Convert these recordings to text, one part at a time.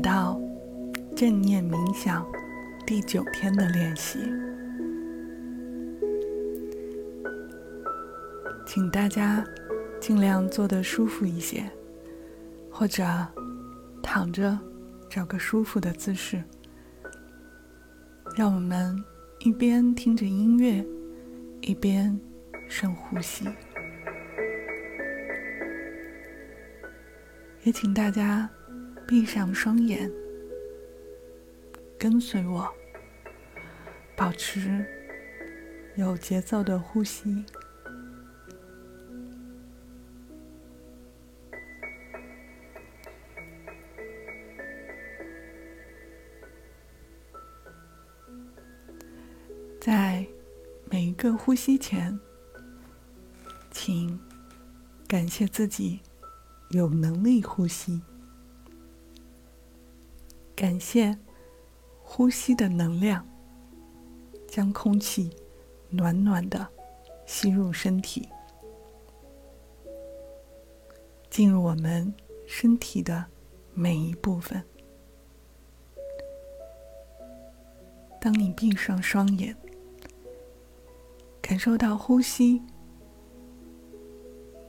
到正念冥想第九天的练习，请大家尽量坐得舒服一些，或者躺着找个舒服的姿势。让我们一边听着音乐，一边深呼吸。也请大家闭上双眼，跟随我，保持有节奏的呼吸。在每一个呼吸前，请感谢自己。有能力呼吸，感谢呼吸的能量，将空气暖暖的吸入身体，进入我们身体的每一部分。当你闭上双眼，感受到呼吸，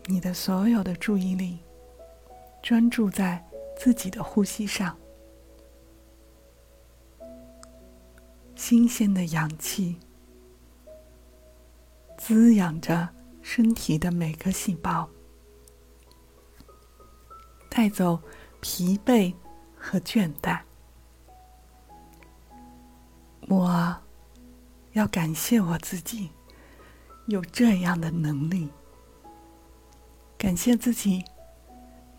你的所有的注意力。专注在自己的呼吸上，新鲜的氧气滋养着身体的每个细胞，带走疲惫和倦怠。我要感谢我自己有这样的能力，感谢自己。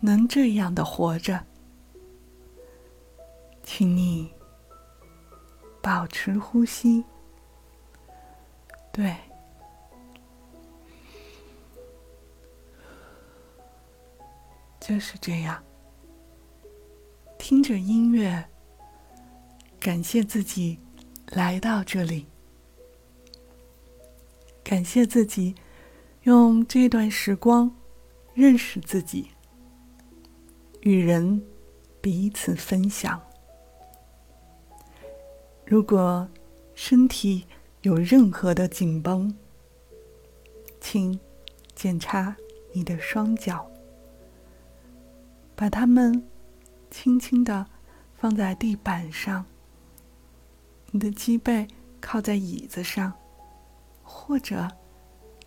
能这样的活着，请你保持呼吸。对，就是这样。听着音乐，感谢自己来到这里，感谢自己用这段时光认识自己。与人彼此分享。如果身体有任何的紧绷，请检查你的双脚，把它们轻轻的放在地板上。你的脊背靠在椅子上，或者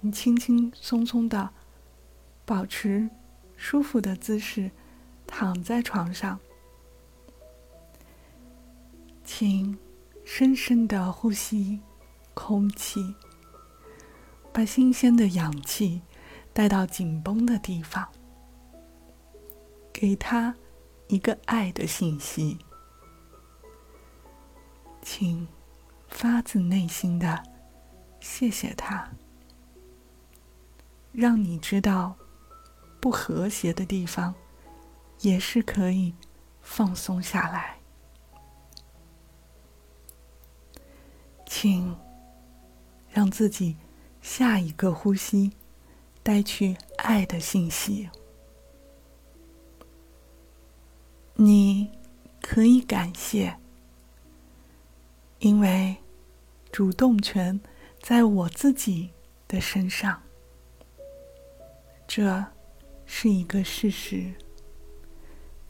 你轻轻松松的保持舒服的姿势。躺在床上，请深深的呼吸空气，把新鲜的氧气带到紧绷的地方，给他一个爱的信息。请发自内心的谢谢他，让你知道不和谐的地方。也是可以放松下来，请让自己下一个呼吸带去爱的信息。你可以感谢，因为主动权在我自己的身上，这是一个事实。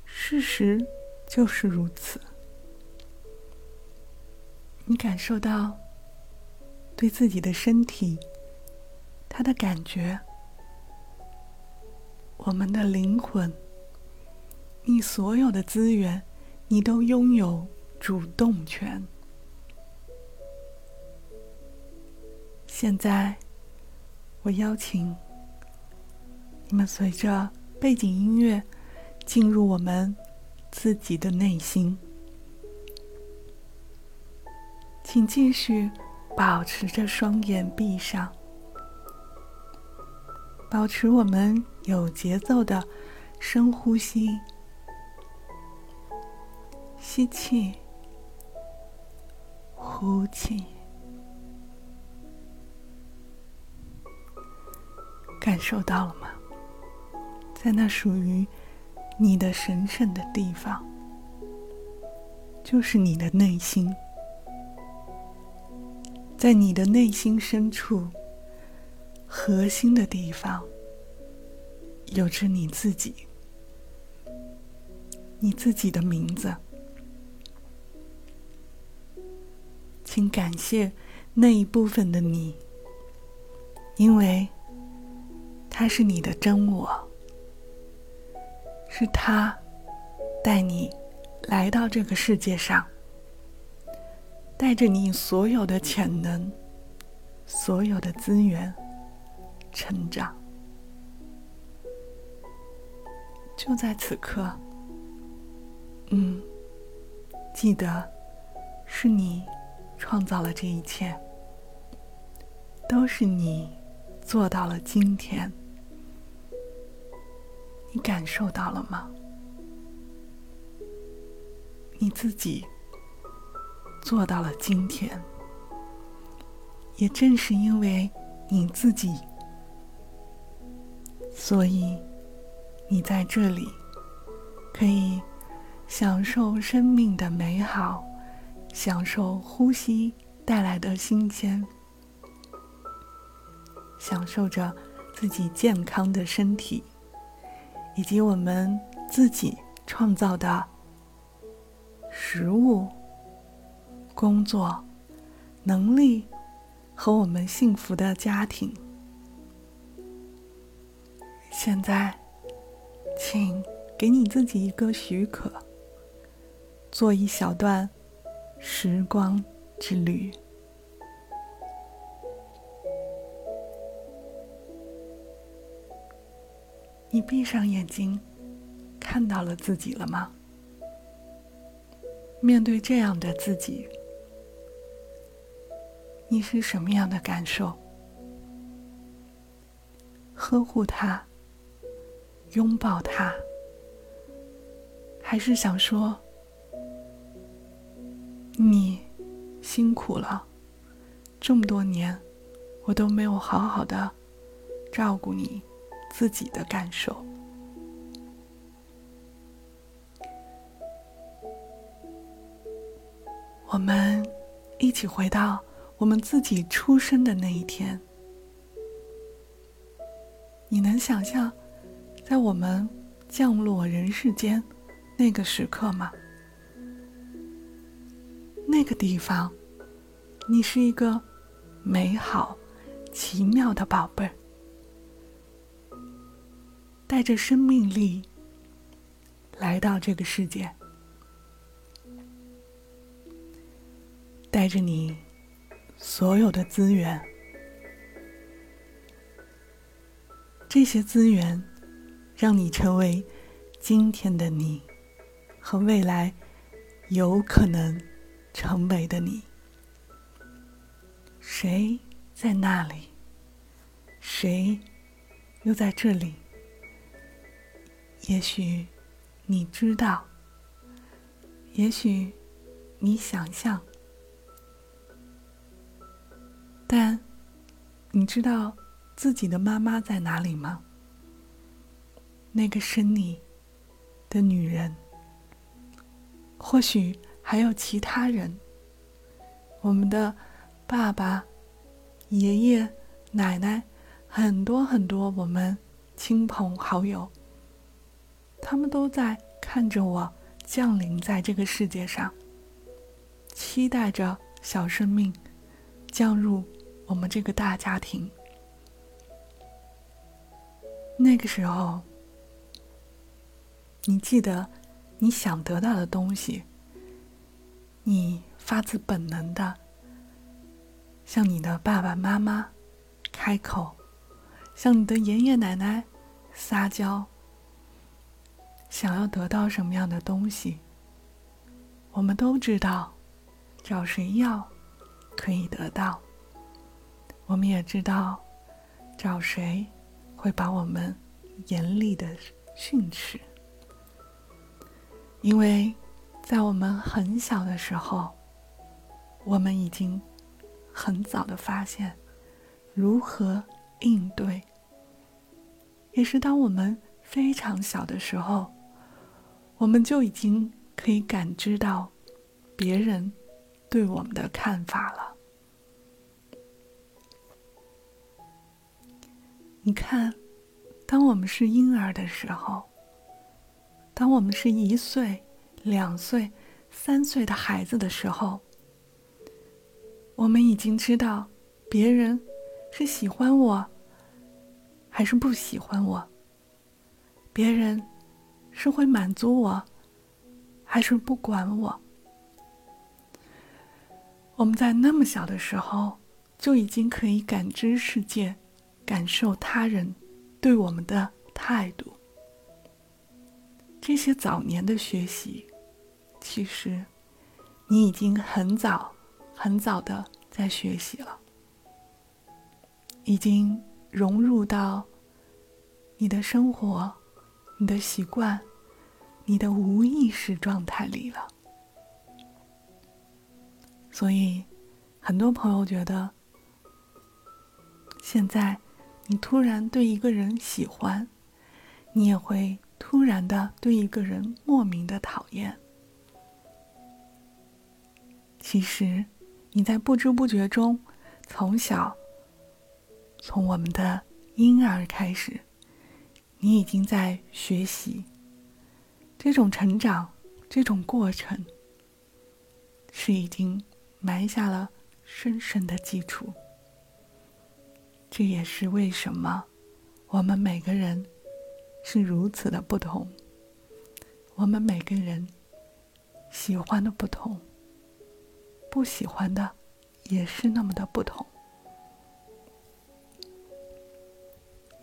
事实就是如此。你感受到对自己的身体，它的感觉，我们的灵魂，你所有的资源，你都拥有主动权。现在，我邀请你们随着背景音乐。进入我们自己的内心，请继续保持着双眼闭上，保持我们有节奏的深呼吸，吸气，呼气，感受到了吗？在那属于。你的神圣的地方，就是你的内心，在你的内心深处，核心的地方，有着你自己，你自己的名字。请感谢那一部分的你，因为他是你的真我，是他带你来到这个世界上，带着你所有的潜能、所有的资源成长。就在此刻，嗯，记得是你。创造了这一切，都是你做到了今天。你感受到了吗？你自己做到了今天，也正是因为你自己，所以你在这里可以享受生命的美好。享受呼吸带来的新鲜，享受着自己健康的身体，以及我们自己创造的食物、工作、能力和我们幸福的家庭。现在，请给你自己一个许可，做一小段。时光之旅，你闭上眼睛，看到了自己了吗？面对这样的自己，你是什么样的感受？呵护他，拥抱他，还是想说？你辛苦了，这么多年，我都没有好好的照顾你自己的感受。我们一起回到我们自己出生的那一天。你能想象，在我们降落人世间那个时刻吗？那个地方，你是一个美好、奇妙的宝贝儿，带着生命力来到这个世界，带着你所有的资源，这些资源让你成为今天的你和未来有可能。成为的你，谁在那里？谁又在这里？也许你知道，也许你想象，但你知道自己的妈妈在哪里吗？那个是你的女人，或许。还有其他人，我们的爸爸、爷爷、奶奶，很多很多我们亲朋好友，他们都在看着我降临在这个世界上，期待着小生命降入我们这个大家庭。那个时候，你记得你想得到的东西。你发自本能的向你的爸爸妈妈开口，向你的爷爷奶奶撒娇，想要得到什么样的东西？我们都知道，找谁要可以得到。我们也知道，找谁会把我们严厉的训斥，因为。在我们很小的时候，我们已经很早的发现如何应对。也是当我们非常小的时候，我们就已经可以感知到别人对我们的看法了。你看，当我们是婴儿的时候，当我们是一岁、两岁、三岁的孩子的时候，我们已经知道别人是喜欢我还是不喜欢我，别人是会满足我还是不管我。我们在那么小的时候就已经可以感知世界。感受他人对我们的态度，这些早年的学习，其实你已经很早、很早的在学习了，已经融入到你的生活、你的习惯、你的无意识状态里了。所以，很多朋友觉得现在。你突然对一个人喜欢，你也会突然的对一个人莫名的讨厌。其实，你在不知不觉中，从小，从我们的婴儿开始，你已经在学习。这种成长，这种过程，是已经埋下了深深的基础。这也是为什么我们每个人是如此的不同。我们每个人喜欢的不同，不喜欢的也是那么的不同。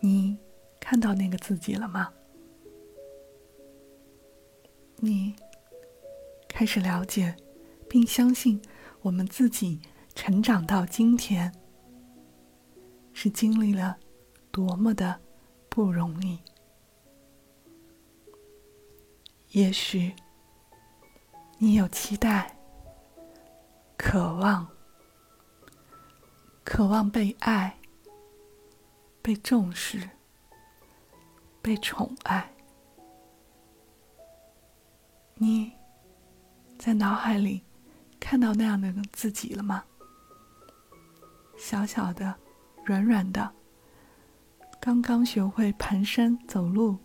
你看到那个自己了吗？你开始了解并相信我们自己成长到今天。是经历了多么的不容易。也许你有期待、渴望、渴望被爱、被重视、被宠爱。你在脑海里看到那样的自己了吗？小小的。软软的，刚刚学会蹒跚走路，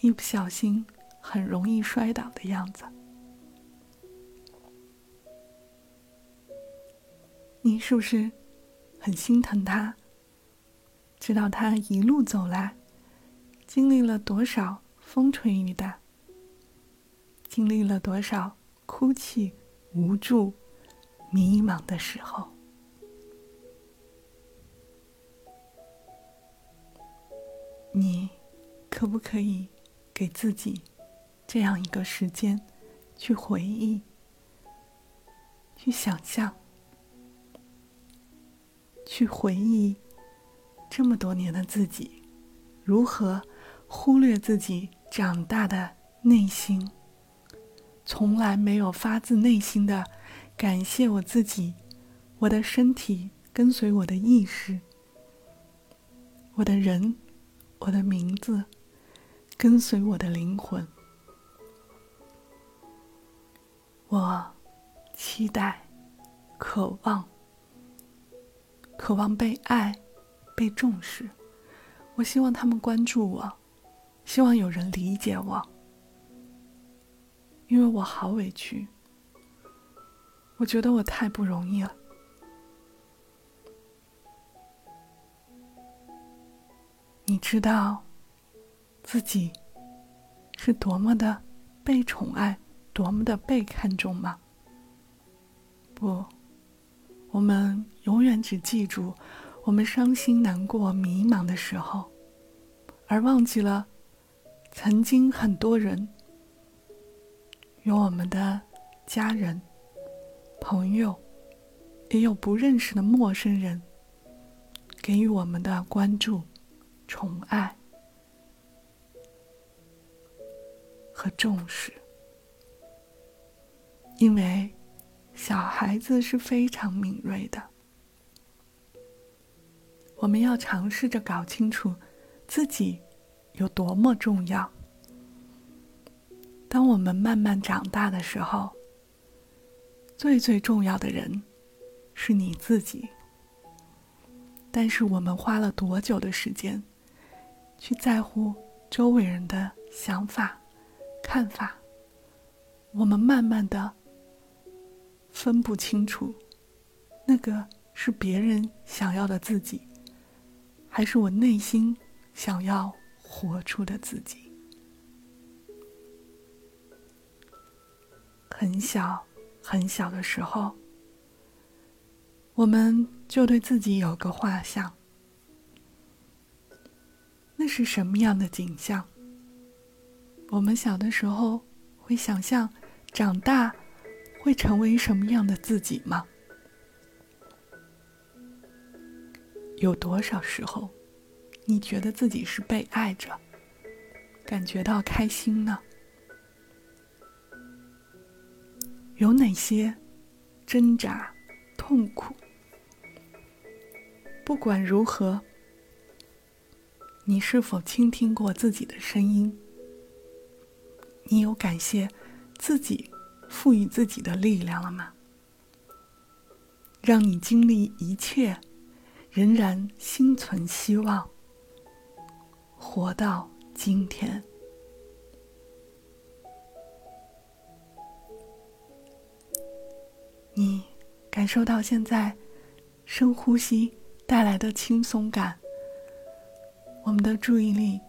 一不小心很容易摔倒的样子。你是不是很心疼他？知道他一路走来，经历了多少风吹雨打，经历了多少哭泣、无助、迷茫的时候。你可不可以给自己这样一个时间，去回忆、去想象、去回忆这么多年的自己，如何忽略自己长大的内心，从来没有发自内心的感谢我自己，我的身体跟随我的意识，我的人。我的名字跟随我的灵魂，我期待、渴望、渴望被爱、被重视。我希望他们关注我，希望有人理解我，因为我好委屈，我觉得我太不容易了。你知道自己是多么的被宠爱，多么的被看重吗？不，我们永远只记住我们伤心、难过、迷茫的时候，而忘记了曾经很多人有我们的家人、朋友，也有不认识的陌生人给予我们的关注。宠爱和重视，因为小孩子是非常敏锐的。我们要尝试着搞清楚自己有多么重要。当我们慢慢长大的时候，最最重要的人是你自己。但是我们花了多久的时间去在乎周围人的想法、看法？我们慢慢的分不清楚，那个是别人想要的自己，还是我内心想要活出的自己。很小很小的时候。我们就对自己有个画像，那是什么样的景象？我们小的时候会想象长大会成为什么样的自己吗？有多少时候，你觉得自己是被爱着，感觉到开心呢？有哪些挣扎、痛苦？不管如何，你是否倾听过自己的声音？你有感谢自己赋予自己的力量了吗？让你经历一切，仍然心存希望，活到今天。你感受到现在深呼吸。带来的轻松感，我们的注意力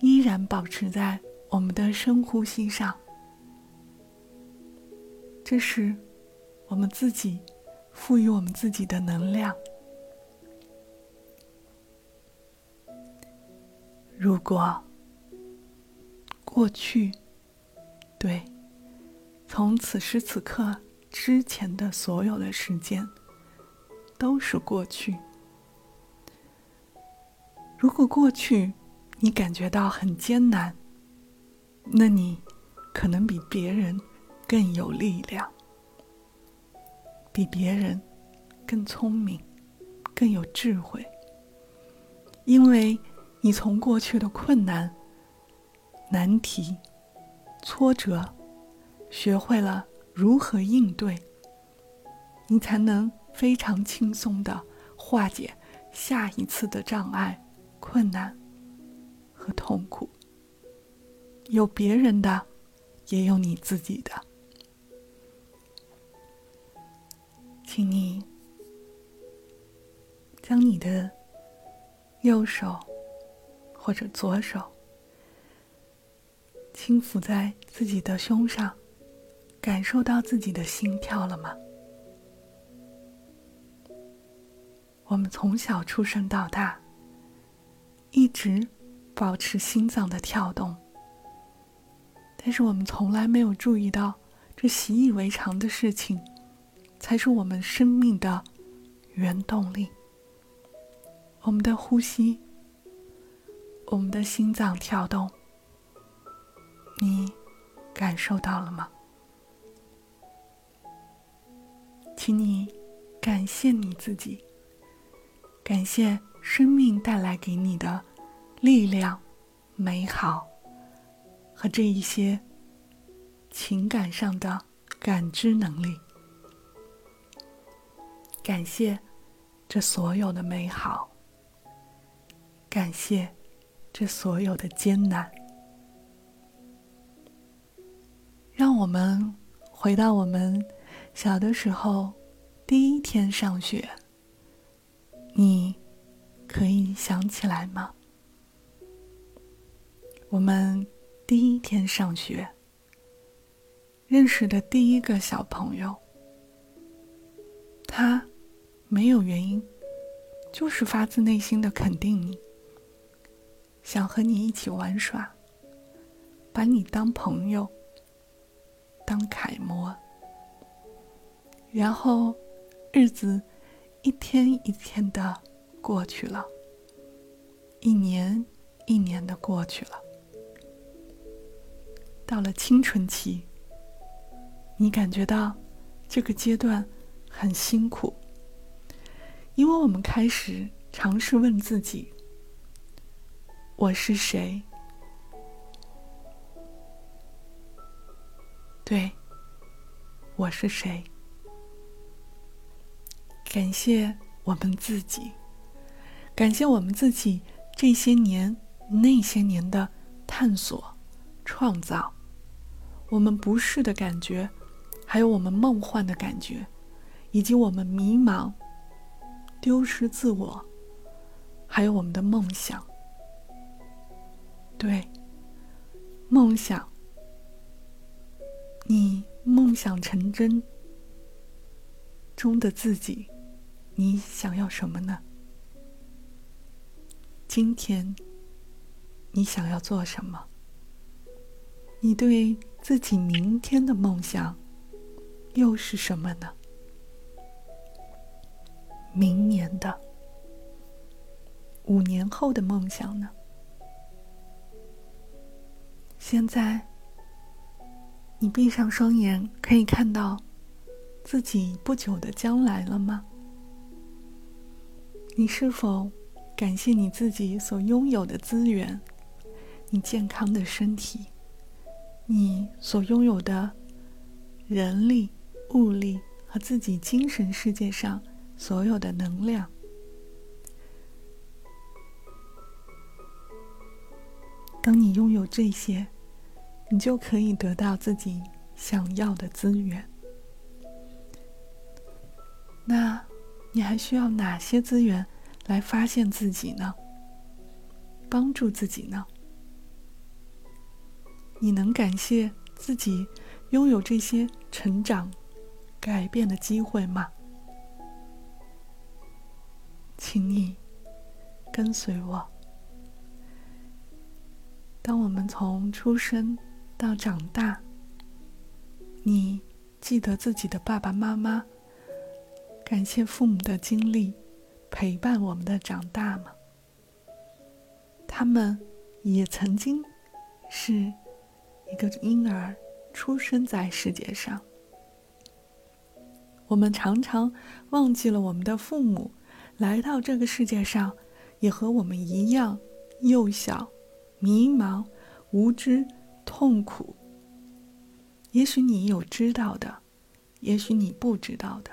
依然保持在我们的深呼吸上。这是我们自己赋予我们自己的能量。如果过去，对，从此时此刻之前的所有的时间都是过去。如果过去你感觉到很艰难，那你可能比别人更有力量，比别人更聪明，更有智慧，因为你从过去的困难、难题、挫折，学会了如何应对，你才能非常轻松的化解下一次的障碍。困难和痛苦，有别人的，也有你自己的。请你将你的右手或者左手轻抚在自己的胸上，感受到自己的心跳了吗？我们从小出生到大。一直保持心脏的跳动，但是我们从来没有注意到，这习以为常的事情，才是我们生命的原动力。我们的呼吸，我们的心脏跳动，你感受到了吗？请你感谢你自己，感谢。生命带来给你的力量、美好和这一些情感上的感知能力，感谢这所有的美好，感谢这所有的艰难。让我们回到我们小的时候，第一天上学，你。可以想起来吗？我们第一天上学认识的第一个小朋友，他没有原因，就是发自内心的肯定你，想和你一起玩耍，把你当朋友，当楷模，然后日子一天一天的。过去了，一年一年的过去了。到了青春期，你感觉到这个阶段很辛苦，因为我们开始尝试问自己：我是谁？对，我是谁？感谢我们自己，感谢我们自己这些年、那些年的探索、创造，我们不适的感觉，还有我们梦幻的感觉，以及我们迷茫、丢失自我，还有我们的梦想。对，梦想，你梦想成真。中的自己，你想要什么呢？今天，你想要做什么？你对自己明天的梦想又是什么呢？明年的、五年后的梦想呢？现在，你闭上双眼，可以看到。自己不久的将来了吗？你是否感谢你自己所拥有的资源？你健康的身体，你所拥有的人力、物力和自己精神世界上所有的能量。当你拥有这些，你就可以得到自己想要的资源。那，你还需要哪些资源来发现自己呢？帮助自己呢？你能感谢自己拥有这些成长、改变的机会吗？请你跟随我。当我们从出生到长大，你记得自己的爸爸妈妈？感谢父母的经历，陪伴我们的长大吗？他们也曾经是一个婴儿，出生在世界上。我们常常忘记了我们的父母来到这个世界上，也和我们一样幼小、迷茫、无知、痛苦。也许你有知道的，也许你不知道的。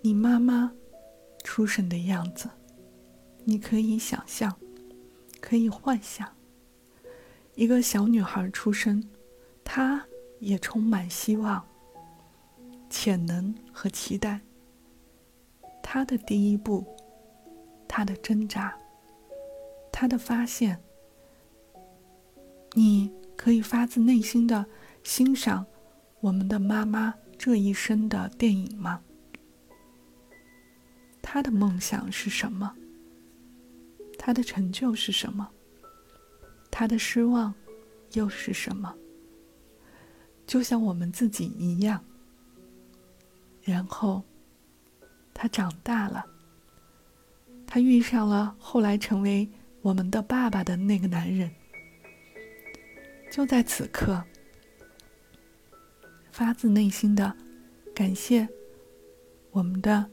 你妈妈出生的样子，你可以想象，可以幻想。一个小女孩出生，她也充满希望、潜能和期待。她的第一步，她的挣扎，她的发现，你可以发自内心的欣赏我们的妈妈这一生的电影吗？他的梦想是什么？他的成就是什么？他的失望又是什么？就像我们自己一样。然后，他长大了，他遇上了后来成为我们的爸爸的那个男人。就在此刻，发自内心的感谢我们的。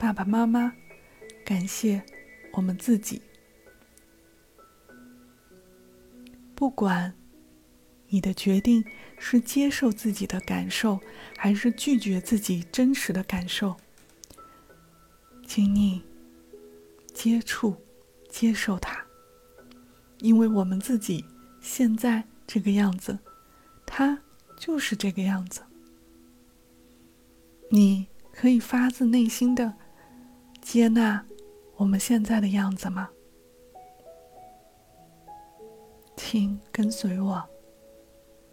爸爸妈妈，感谢我们自己。不管你的决定是接受自己的感受，还是拒绝自己真实的感受，请你接触、接受它，因为我们自己现在这个样子，它就是这个样子。你可以发自内心的。接纳我们现在的样子吗？请跟随我，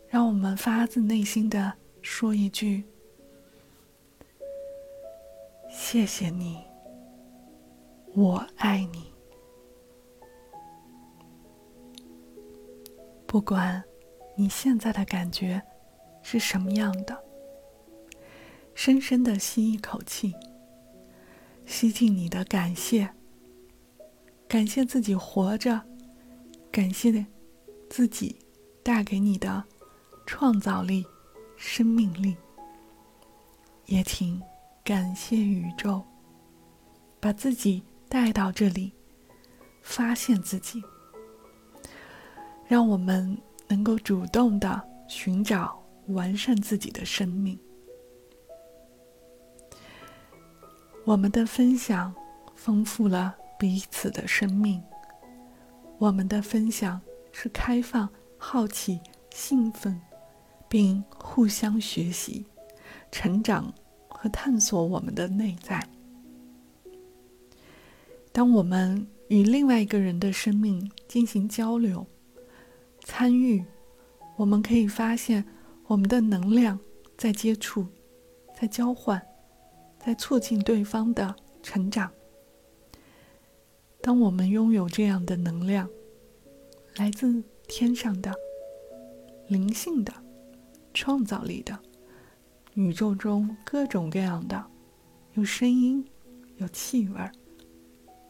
让我们发自内心的说一句：“谢谢你，我爱你。”不管你现在的感觉是什么样的，深深的吸一口气。吸进你的感谢，感谢自己活着，感谢自己带给你的创造力、生命力，也请感谢宇宙，把自己带到这里，发现自己，让我们能够主动的寻找完善自己的生命。我们的分享丰富了彼此的生命。我们的分享是开放、好奇、兴奋，并互相学习、成长和探索我们的内在。当我们与另外一个人的生命进行交流、参与，我们可以发现我们的能量在接触、在交换。在促进对方的成长。当我们拥有这样的能量，来自天上的、灵性的、创造力的、宇宙中各种各样的，有声音、有气味、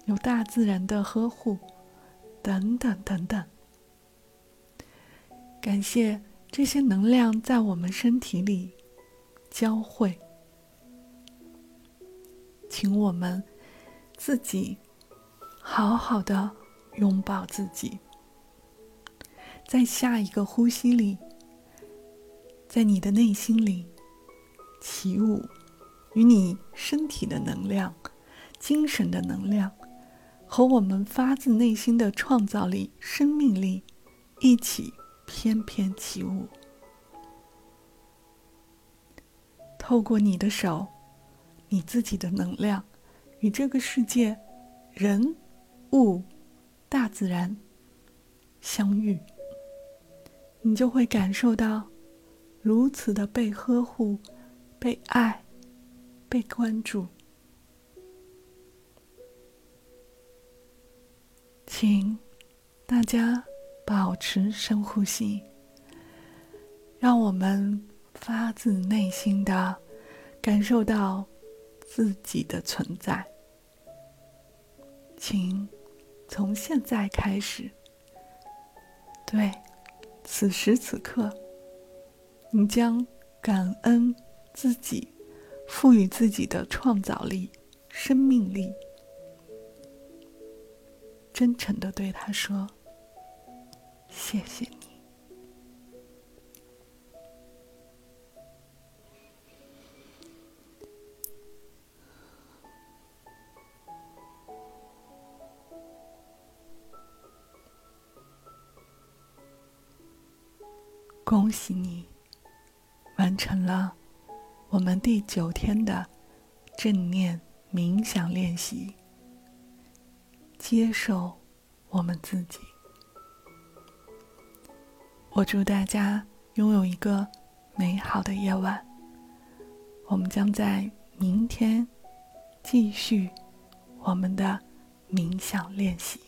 有大自然的呵护，等等等等。感谢这些能量在我们身体里交汇。请我们自己好好的拥抱自己，在下一个呼吸里，在你的内心里起舞，与你身体的能量、精神的能量和我们发自内心的创造力、生命力一起翩翩起舞，透过你的手。你自己的能量与这个世界、人、物、大自然相遇，你就会感受到如此的被呵护、被爱、被关注。请大家保持深呼吸，让我们发自内心的感受到。自己的存在，请从现在开始，对此时此刻，你将感恩自己赋予自己的创造力、生命力，真诚的对他说：“谢谢你。”喜你，完成了我们第九天的正念冥想练习。接受我们自己。我祝大家拥有一个美好的夜晚。我们将在明天继续我们的冥想练习。